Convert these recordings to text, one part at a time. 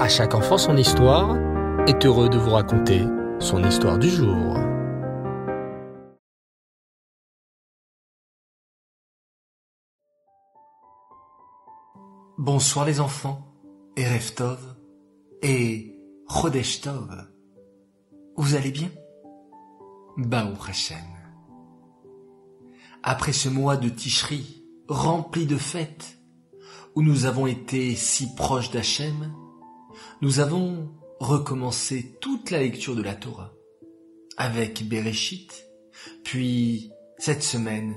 À chaque enfant son histoire est heureux de vous raconter son histoire du jour. Bonsoir les enfants, et Reftov, et Chodesh Tov. Vous allez bien? Baou Hashem. Après ce mois de Tishri, rempli de fêtes, où nous avons été si proches d'Hachem, nous avons recommencé toute la lecture de la Torah, avec Bereshit, puis cette semaine,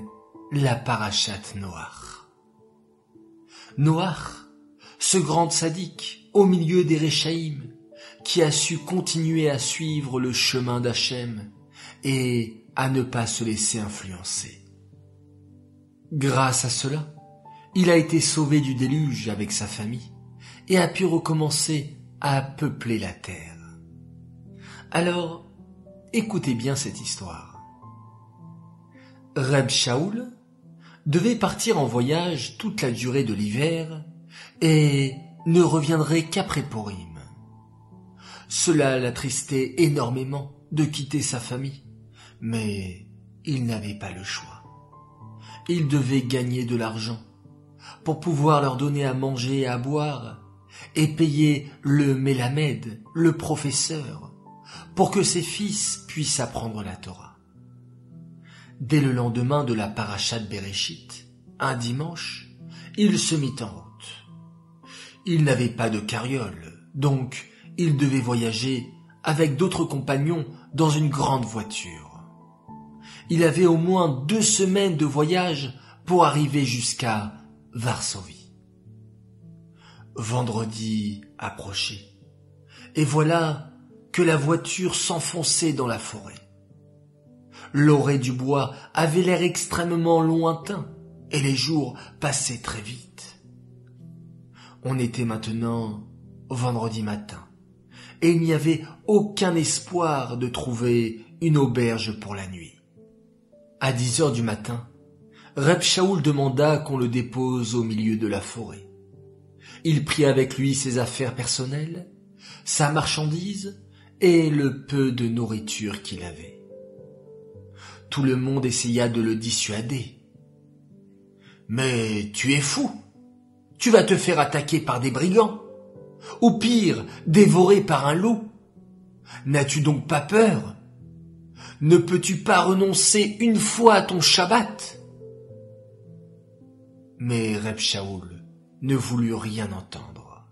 la parachate Noach. Noach, ce grand sadique au milieu des Réchaïm, qui a su continuer à suivre le chemin d'Hachem et à ne pas se laisser influencer. Grâce à cela, il a été sauvé du déluge avec sa famille et a pu recommencer à peupler la terre. Alors, écoutez bien cette histoire. Reb Shaoul devait partir en voyage toute la durée de l'hiver et ne reviendrait qu'après Purim. Cela l'attristait énormément de quitter sa famille, mais il n'avait pas le choix. Il devait gagner de l'argent pour pouvoir leur donner à manger et à boire, et payer le Mélamède, le professeur, pour que ses fils puissent apprendre la Torah. Dès le lendemain de la parachat Bereshit, un dimanche, il se mit en route. Il n'avait pas de carriole, donc il devait voyager avec d'autres compagnons dans une grande voiture. Il avait au moins deux semaines de voyage pour arriver jusqu'à Varsovie. Vendredi approchait, et voilà que la voiture s'enfonçait dans la forêt. L'orée du bois avait l'air extrêmement lointain, et les jours passaient très vite. On était maintenant vendredi matin, et il n'y avait aucun espoir de trouver une auberge pour la nuit. À dix heures du matin, Reb Shaoul demanda qu'on le dépose au milieu de la forêt. Il prit avec lui ses affaires personnelles, sa marchandise et le peu de nourriture qu'il avait. Tout le monde essaya de le dissuader. Mais tu es fou. Tu vas te faire attaquer par des brigands. Ou pire, dévoré par un loup. N'as-tu donc pas peur? Ne peux-tu pas renoncer une fois à ton Shabbat? Mais Reb ne voulut rien entendre.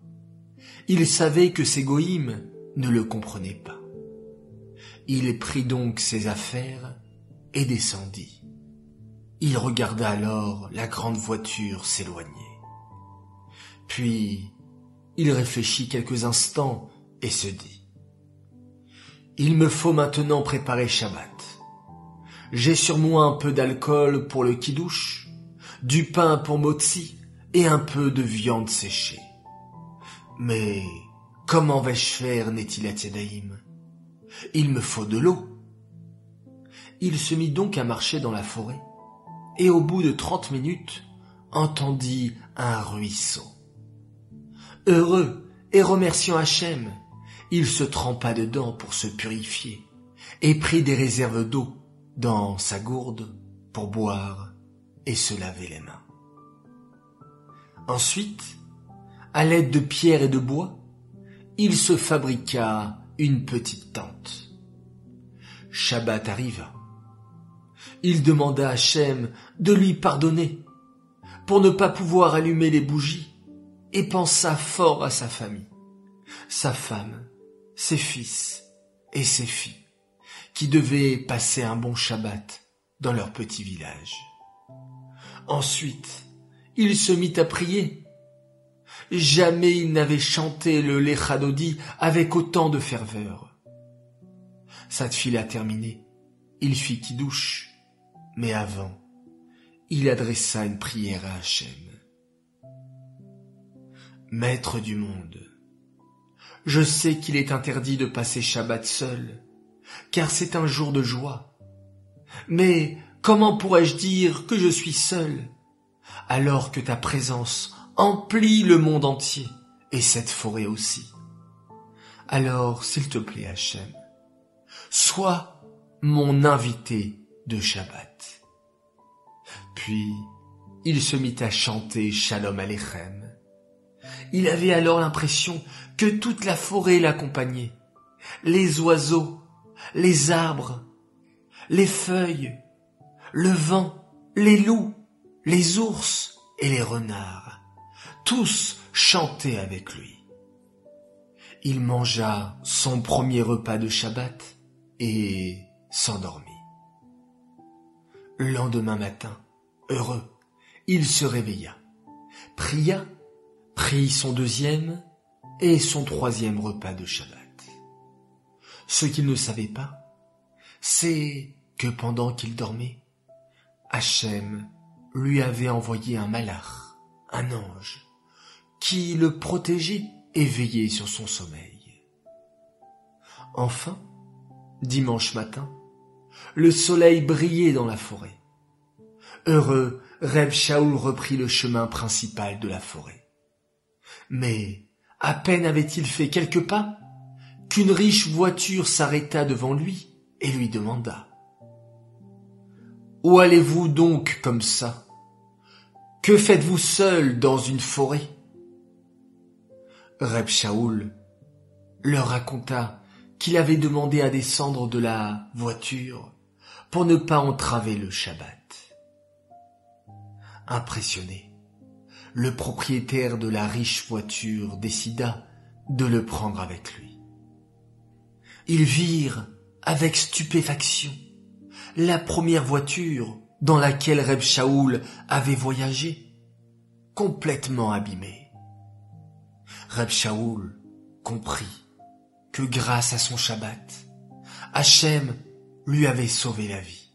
Il savait que ses goïmes ne le comprenaient pas. Il prit donc ses affaires et descendit. Il regarda alors la grande voiture s'éloigner. Puis il réfléchit quelques instants et se dit Il me faut maintenant préparer Shabbat. J'ai sur moi un peu d'alcool pour le kidouche, du pain pour Motsi et un peu de viande séchée. Mais comment vais-je faire, Netilat Yadaïm Il me faut de l'eau. Il se mit donc à marcher dans la forêt, et au bout de trente minutes, entendit un ruisseau. Heureux et remerciant Hachem, il se trempa dedans pour se purifier, et prit des réserves d'eau dans sa gourde pour boire et se laver les mains. Ensuite, à l'aide de pierres et de bois, il se fabriqua une petite tente. Shabbat arriva. Il demanda à Hachem de lui pardonner pour ne pas pouvoir allumer les bougies et pensa fort à sa famille, sa femme, ses fils et ses filles, qui devaient passer un bon Shabbat dans leur petit village. Ensuite, il se mit à prier. Jamais il n'avait chanté le Lechadodi avec autant de ferveur. Sa fila terminée, il fit qui douche, mais avant, il adressa une prière à Hachem. Maître du monde, je sais qu'il est interdit de passer Shabbat seul, car c'est un jour de joie. Mais Comment pourrais-je dire que je suis seul? Alors que ta présence emplit le monde entier et cette forêt aussi Alors, s'il te plaît, Hachem, sois mon invité de Shabbat. Puis, il se mit à chanter Shalom Aleichem. Il avait alors l'impression que toute la forêt l'accompagnait. Les oiseaux, les arbres, les feuilles, le vent, les loups, les ours et les renards, tous chantaient avec lui. Il mangea son premier repas de Shabbat et s'endormit. Le lendemain matin, heureux, il se réveilla, pria, prit son deuxième et son troisième repas de Shabbat. Ce qu'il ne savait pas, c'est que pendant qu'il dormait, Hachem lui avait envoyé un malach, un ange, qui le protégeait et veillait sur son sommeil. Enfin, dimanche matin, le soleil brillait dans la forêt. Heureux, Reb Shaoul reprit le chemin principal de la forêt. Mais à peine avait-il fait quelques pas qu'une riche voiture s'arrêta devant lui et lui demanda Où allez-vous donc comme ça? Que faites-vous seul dans une forêt? Reb Shaoul leur raconta qu'il avait demandé à descendre de la voiture pour ne pas entraver le Shabbat. Impressionné, le propriétaire de la riche voiture décida de le prendre avec lui. Ils virent avec stupéfaction la première voiture dans laquelle Reb Shaoul avait voyagé, complètement abîmée. Reb Shaoul comprit que grâce à son Shabbat, Hachem lui avait sauvé la vie.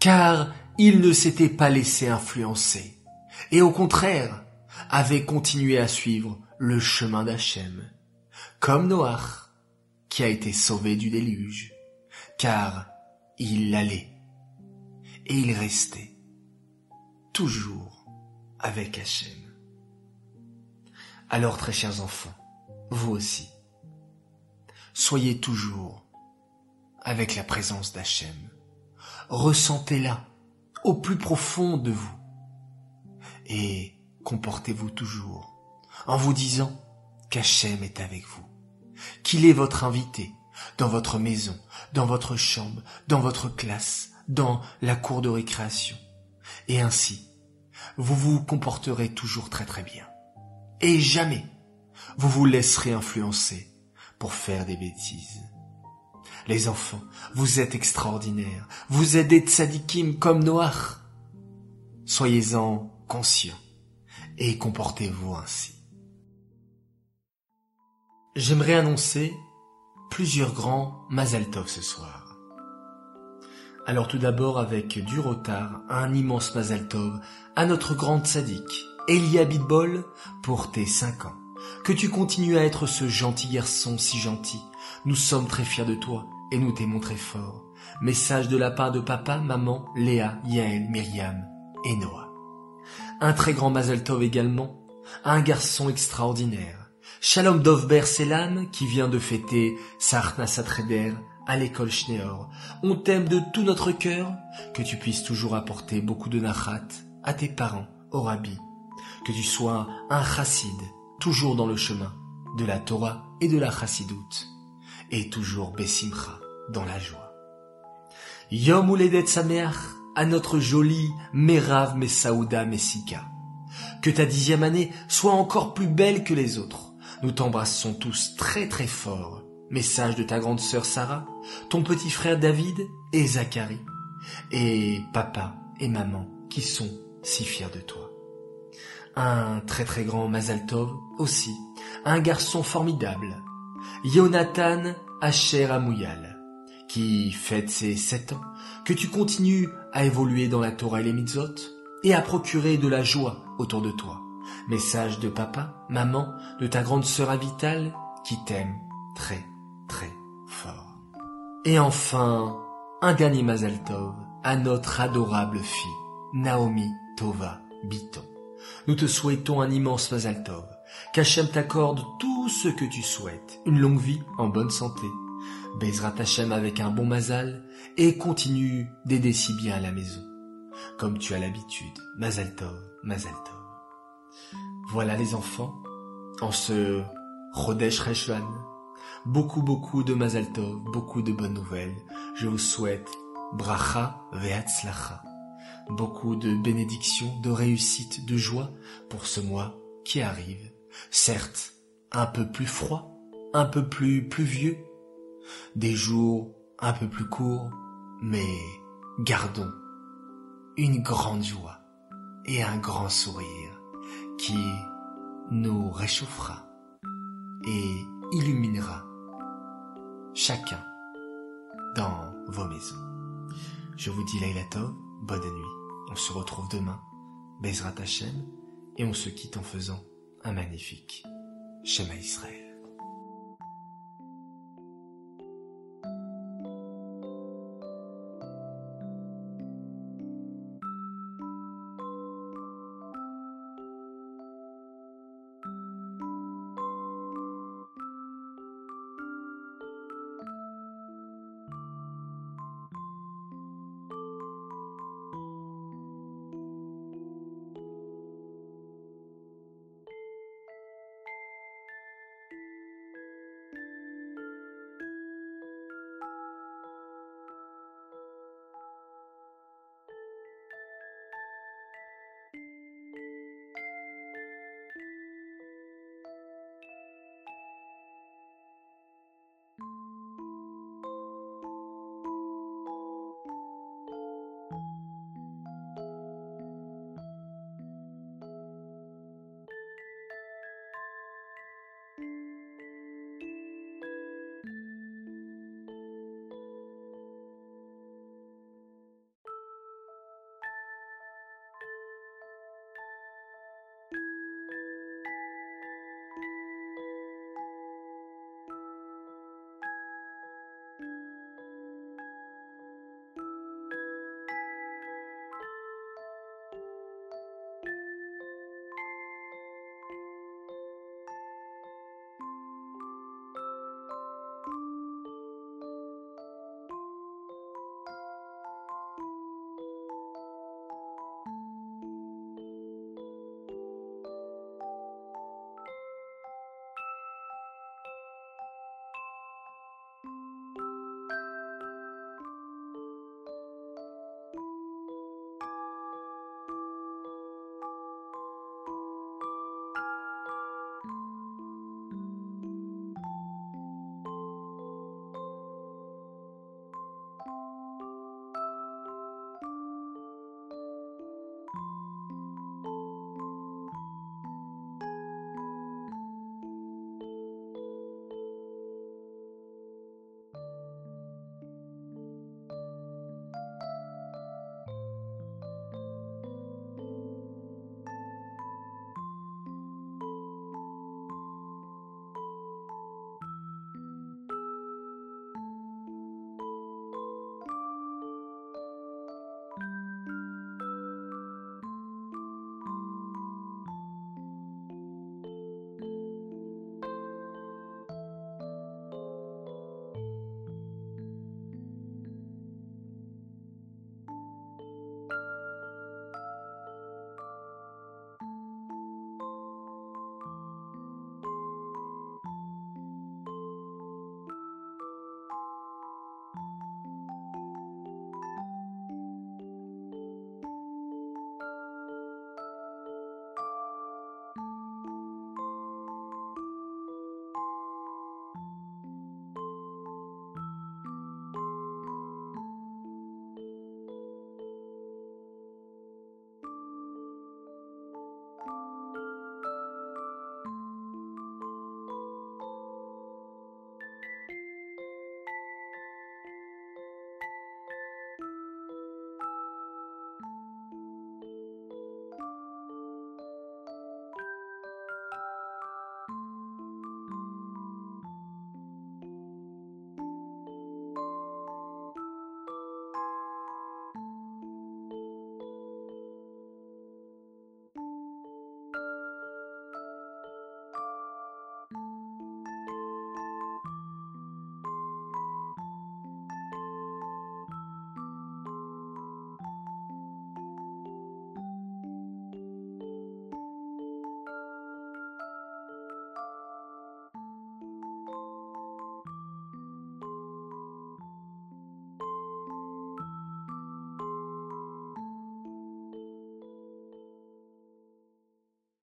Car il ne s'était pas laissé influencer, et au contraire, avait continué à suivre le chemin d'Hachem, comme Noach, qui a été sauvé du déluge, car il l'allait, et il restait, toujours avec Hachem. Alors, très chers enfants, vous aussi, soyez toujours avec la présence d'Hachem. Ressentez-la au plus profond de vous. Et comportez-vous toujours en vous disant qu'Hachem est avec vous, qu'il est votre invité dans votre maison, dans votre chambre, dans votre classe, dans la cour de récréation. Et ainsi, vous vous comporterez toujours très très bien. Et jamais vous vous laisserez influencer pour faire des bêtises. Les enfants, vous êtes extraordinaires. Vous êtes des comme Noach. Soyez-en conscients et comportez-vous ainsi. J'aimerais annoncer plusieurs grands Mazal Tov ce soir. Alors tout d'abord avec du retard, un immense Mazal Tov à notre grande tzaddik, Elia Bidbol, pour tes cinq ans. Que tu continues à être ce gentil garçon si gentil. Nous sommes très fiers de toi et nous t'aimons très fort. Message de la part de papa, maman, Léa, Yael, Myriam et Noah. Un très grand Mazel Tov également, un garçon extraordinaire. Shalom Dovber Selam, qui vient de fêter Sarna Satreder à l'école Schneor. On t'aime de tout notre cœur, que tu puisses toujours apporter beaucoup de nachat à tes parents, au rabbi. Que tu sois un chassid, toujours dans le chemin de la Torah et de la chassidoute, et toujours Bessimcha, dans la joie. Yom Uledet Sameach, à notre jolie Merav Mesaouda Messika. Que ta dixième année soit encore plus belle que les autres. Nous t'embrassons tous très très fort. Message de ta grande sœur Sarah, ton petit frère David et Zacharie, et papa et maman qui sont si fiers de toi. Un très très grand Mazal Tov aussi, un garçon formidable, Jonathan Asher Amouyal, qui fête ses sept ans, que tu continues à évoluer dans la Torah et les mitzvot, et à procurer de la joie autour de toi. Message de papa, maman, de ta grande sœur Avital, qui t'aime très, très fort. Et enfin, un dernier Mazal Tov à notre adorable fille, Naomi Tova Biton. Nous te souhaitons un immense Mazal Tov, qu'Hachem t'accorde tout ce que tu souhaites, une longue vie en bonne santé, Bezrat Hachem avec un bon mazal, et continue d'aider si bien à la maison, comme tu as l'habitude, Mazal Tov. Voilà les enfants, en ce Chodesh Reshvan, beaucoup beaucoup de Mazal Tov, beaucoup de bonnes nouvelles, je vous souhaite Bracha Ve'atzlacha, beaucoup de bénédictions, de réussite, de joie pour ce mois qui arrive, certes un peu plus froid, un peu plus pluvieux, des jours un peu plus courts, mais gardons une grande joie et un grand sourire qui nous réchauffera et illuminera chacun dans vos maisons. Je vous dis Laila bonne nuit. On se retrouve demain, Bezrat Hashem, et on se quitte en faisant un magnifique Shema Israël.